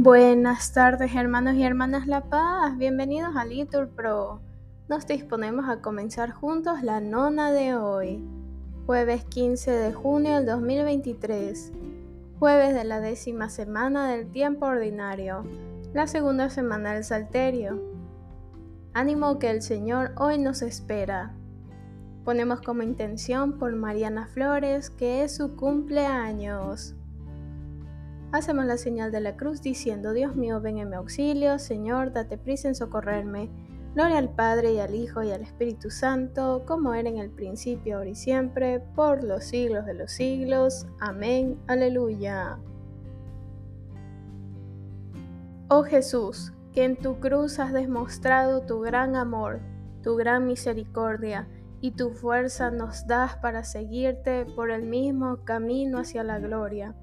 Buenas tardes hermanos y hermanas La Paz, bienvenidos a Litur Pro. Nos disponemos a comenzar juntos la nona de hoy, jueves 15 de junio del 2023, jueves de la décima semana del tiempo ordinario, la segunda semana del Salterio. Ánimo que el Señor hoy nos espera. Ponemos como intención por Mariana Flores, que es su cumpleaños. Hacemos la señal de la cruz diciendo, Dios mío, ven en mi auxilio, Señor, date prisa en socorrerme. Gloria al Padre y al Hijo y al Espíritu Santo, como era en el principio, ahora y siempre, por los siglos de los siglos. Amén. Aleluya. Oh Jesús, que en tu cruz has demostrado tu gran amor, tu gran misericordia y tu fuerza nos das para seguirte por el mismo camino hacia la gloria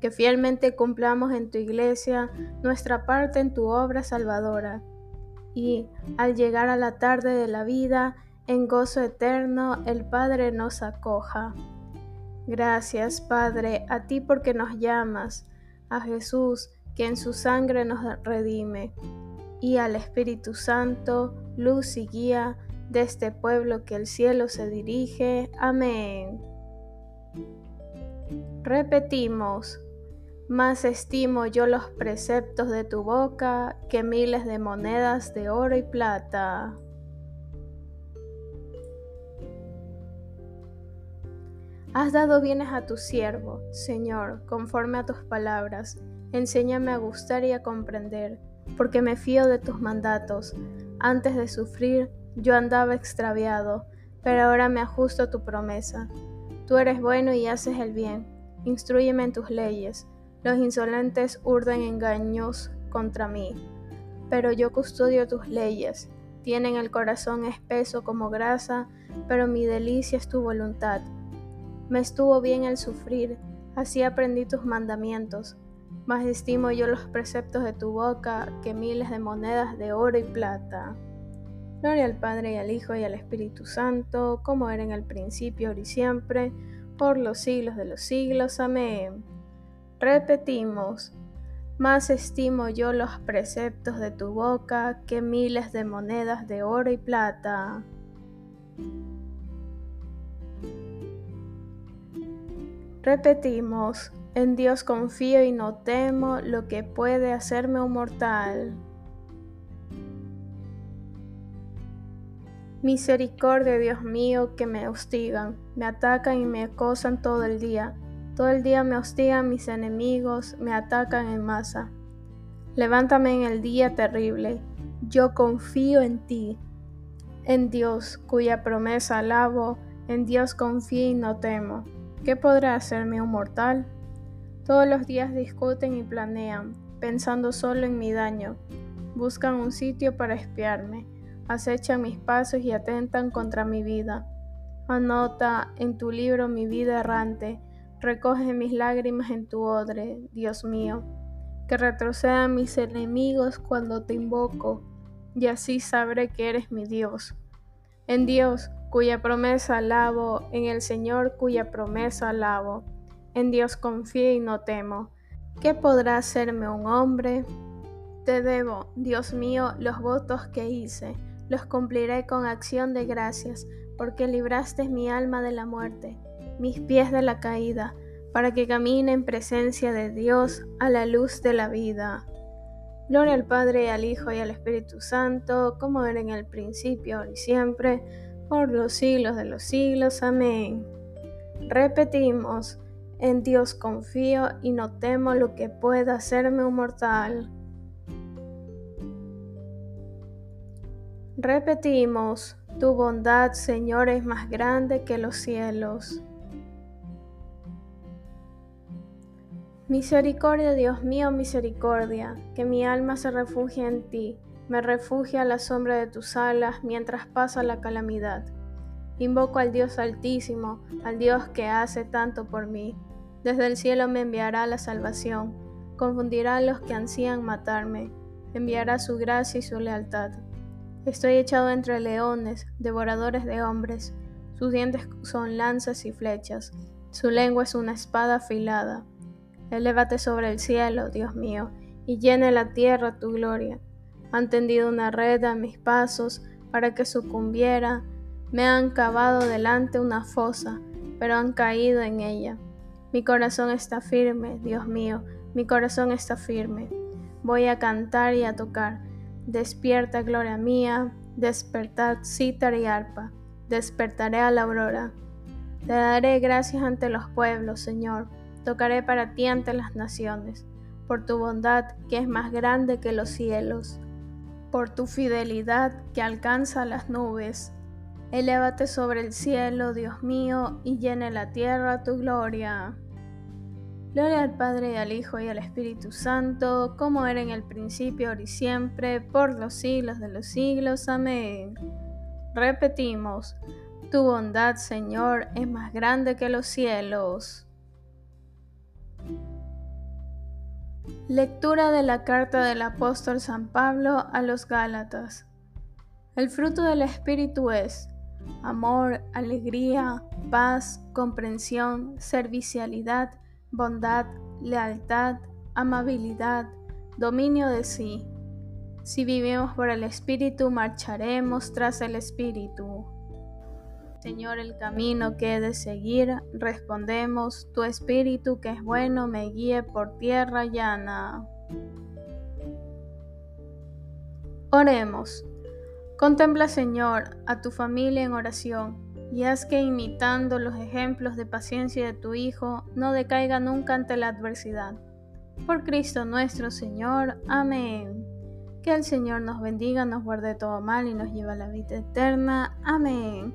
que fielmente cumplamos en tu iglesia nuestra parte en tu obra salvadora, y al llegar a la tarde de la vida, en gozo eterno, el Padre nos acoja. Gracias, Padre, a ti porque nos llamas, a Jesús, que en su sangre nos redime, y al Espíritu Santo, luz y guía de este pueblo que el cielo se dirige. Amén. Repetimos, más estimo yo los preceptos de tu boca que miles de monedas de oro y plata. Has dado bienes a tu siervo, Señor, conforme a tus palabras. Enséñame a gustar y a comprender, porque me fío de tus mandatos. Antes de sufrir, yo andaba extraviado, pero ahora me ajusto a tu promesa. Tú eres bueno y haces el bien. Instruyeme en tus leyes los insolentes urden engaños contra mí, pero yo custodio tus leyes. Tienen el corazón espeso como grasa, pero mi delicia es tu voluntad. Me estuvo bien el sufrir, así aprendí tus mandamientos. Más estimo yo los preceptos de tu boca que miles de monedas de oro y plata. Gloria al Padre y al Hijo y al Espíritu Santo, como era en el principio, ahora y siempre, por los siglos de los siglos. Amén. Repetimos, más estimo yo los preceptos de tu boca que miles de monedas de oro y plata. Repetimos, en Dios confío y no temo lo que puede hacerme un mortal. Misericordia, Dios mío, que me hostigan, me atacan y me acosan todo el día todo el día me hostigan mis enemigos, me atacan en masa. Levántame en el día terrible. Yo confío en ti, en Dios, cuya promesa alabo, en Dios confío y no temo. ¿Qué podrá hacerme un mortal? Todos los días discuten y planean, pensando solo en mi daño. Buscan un sitio para espiarme, acechan mis pasos y atentan contra mi vida. Anota en tu libro mi vida errante, Recoge mis lágrimas en tu odre, Dios mío, que retrocedan mis enemigos cuando te invoco, y así sabré que eres mi Dios. En Dios, cuya promesa alabo, en el Señor, cuya promesa alabo, en Dios confío y no temo. ¿Qué podrá hacerme un hombre? Te debo, Dios mío, los votos que hice, los cumpliré con acción de gracias, porque libraste mi alma de la muerte mis pies de la caída, para que camine en presencia de Dios a la luz de la vida. Gloria al Padre, al Hijo y al Espíritu Santo, como era en el principio, y siempre, por los siglos de los siglos. Amén. Repetimos, en Dios confío y no temo lo que pueda hacerme un mortal. Repetimos, tu bondad, Señor, es más grande que los cielos. Misericordia, Dios mío, misericordia, que mi alma se refugie en ti, me refugia a la sombra de tus alas mientras pasa la calamidad. Invoco al Dios altísimo, al Dios que hace tanto por mí. Desde el cielo me enviará la salvación, confundirá a los que ansían matarme, enviará su gracia y su lealtad. Estoy echado entre leones, devoradores de hombres, sus dientes son lanzas y flechas, su lengua es una espada afilada. Elévate sobre el cielo, Dios mío, y llene la tierra tu gloria. Han tendido una red a mis pasos para que sucumbiera. Me han cavado delante una fosa, pero han caído en ella. Mi corazón está firme, Dios mío, mi corazón está firme. Voy a cantar y a tocar. Despierta, gloria mía, despertad cítara y arpa. Despertaré a la aurora. Te daré gracias ante los pueblos, Señor. Tocaré para ti ante las naciones, por tu bondad que es más grande que los cielos, por tu fidelidad que alcanza las nubes. Elévate sobre el cielo, Dios mío, y llene la tierra tu gloria. Gloria al Padre y al Hijo y al Espíritu Santo, como era en el principio, ahora y siempre, por los siglos de los siglos. Amén. Repetimos, tu bondad, Señor, es más grande que los cielos. Lectura de la carta del apóstol San Pablo a los Gálatas. El fruto del Espíritu es amor, alegría, paz, comprensión, servicialidad, bondad, lealtad, amabilidad, dominio de sí. Si vivimos por el Espíritu, marcharemos tras el Espíritu. Señor, el camino que he de seguir, respondemos, tu Espíritu que es bueno me guíe por tierra llana. Oremos. Contempla, Señor, a tu familia en oración y haz que imitando los ejemplos de paciencia de tu Hijo, no decaiga nunca ante la adversidad. Por Cristo nuestro Señor. Amén. Que el Señor nos bendiga, nos guarde todo mal y nos lleve a la vida eterna. Amén.